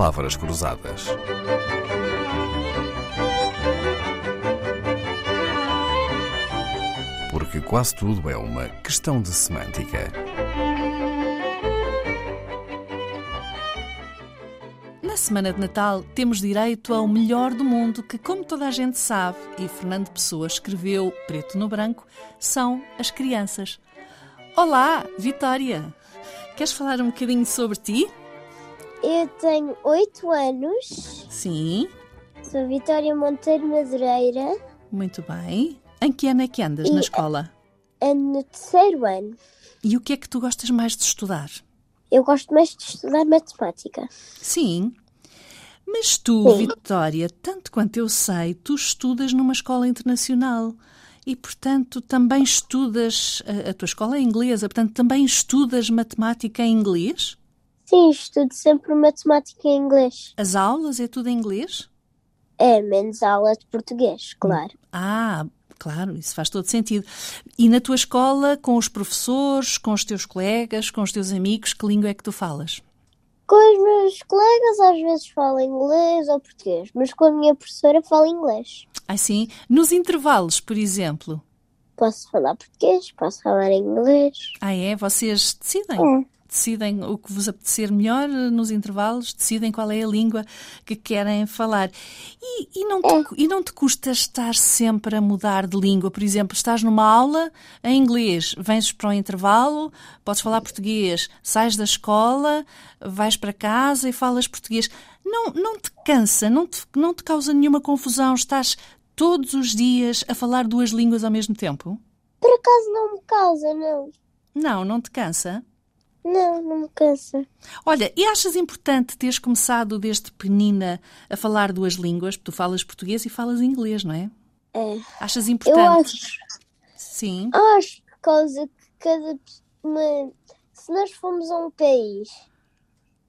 Palavras Cruzadas. Porque quase tudo é uma questão de semântica. Na semana de Natal temos direito ao melhor do mundo, que, como toda a gente sabe, e Fernando Pessoa escreveu preto no branco, são as crianças. Olá, Vitória! Queres falar um bocadinho sobre ti? Eu tenho 8 anos, Sim, sou Vitória Monteiro Madureira, muito bem. Em que ano é que andas na E- escola? ando no terceiro ano. E o que é que tu gostas mais de estudar? Eu gosto mais de estudar matemática. Sim. Mas tu, Sim. Vitória, tanto quanto eu sei, tu estudas numa escola internacional. E, portanto, também estudas. A, a tua escola é inglesa, portanto, também estudas matemática em inglês? Sim, estudo sempre matemática em inglês. As aulas é tudo em inglês? É, menos aula de português, claro. Ah, claro, isso faz todo sentido. E na tua escola, com os professores, com os teus colegas, com os teus amigos, que língua é que tu falas? Com os meus colegas às vezes falo inglês ou português, mas com a minha professora falo inglês. Ah, sim. Nos intervalos, por exemplo. Posso falar português, posso falar inglês. Ah, é? Vocês decidem? É. Decidem o que vos apetecer melhor eh, nos intervalos, decidem qual é a língua que querem falar. E, e não te, e não te custa estar sempre a mudar de língua? Por exemplo, estás numa aula em inglês, vens para o intervalo, podes falar português, sais da escola, vais para casa e falas português. Não, não te cansa, não te, não te causa nenhuma confusão? Estás todos os dias a falar duas línguas ao mesmo tempo? Por acaso não me causa, não. Não, não te cansa? Não, não me cansa. Olha, e achas importante teres começado desde pequenina a falar duas línguas? Tu falas português e falas inglês, não é? É. Achas Eu importante? acho. Sim. Acho por causa que cada. Se nós formos a um país,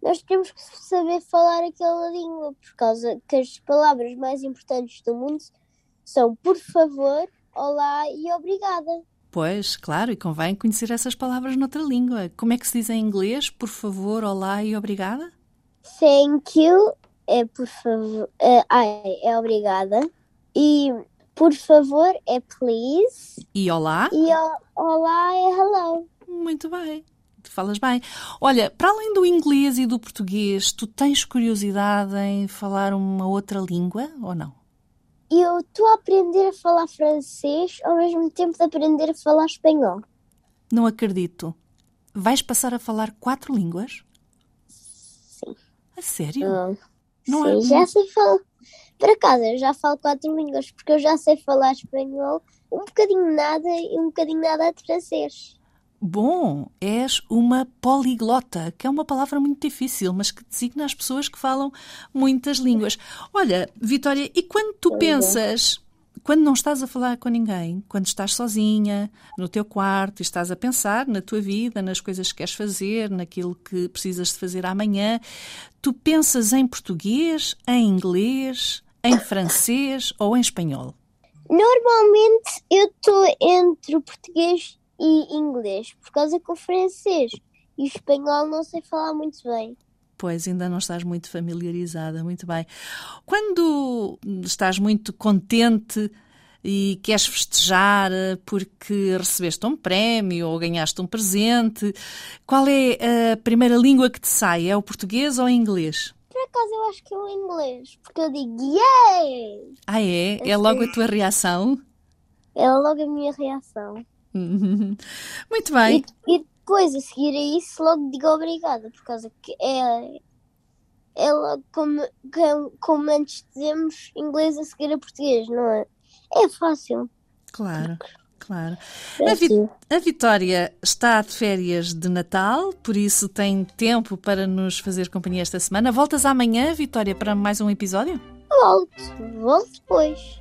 nós temos que saber falar aquela língua, por causa que as palavras mais importantes do mundo são por favor, olá e obrigada. Pois, claro, e convém conhecer essas palavras noutra língua. Como é que se diz em inglês? Por favor, olá e obrigada? Thank you é por favor. É, ai, é obrigada. E por favor é please. E olá? E olá é hello. Muito bem. Tu falas bem. Olha, para além do inglês e do português, tu tens curiosidade em falar uma outra língua ou não? Eu estou a aprender a falar francês ao mesmo tempo de aprender a falar espanhol. Não acredito. Vais passar a falar quatro línguas? Sim. A sério? Ah, Não sim, é- já sei falar. Por acaso, eu já falo quatro línguas, porque eu já sei falar espanhol, um bocadinho nada e um bocadinho nada de francês. Bom, és uma poliglota, que é uma palavra muito difícil, mas que designa as pessoas que falam muitas línguas. Olha, Vitória, e quando tu é. pensas, quando não estás a falar com ninguém, quando estás sozinha, no teu quarto e estás a pensar na tua vida, nas coisas que queres fazer, naquilo que precisas de fazer amanhã, tu pensas em português, em inglês, em francês ou em espanhol? Normalmente eu estou entre o português e inglês, por causa que o francês e o espanhol não sei falar muito bem. Pois, ainda não estás muito familiarizada, muito bem. Quando estás muito contente e queres festejar eh, porque recebeste um prémio ou ganhaste um presente, qual é a primeira língua que te sai? É o português ou o inglês? Por acaso eu acho que é o inglês, porque eu digo yay! Ah, é? É logo a tua reação? É logo a minha reação. Muito bem. E, e depois, a seguir a isso, logo digo obrigada, por causa que é, é logo como, como, antes dizemos inglês a seguir a português, não é? É fácil. Claro, claro. É A, Vi- assim. a Vitória está de férias de Natal, por isso tem tempo para nos fazer companhia esta semana. Voltas amanhã, Vitória, para mais um episódio? Volto, volto depois.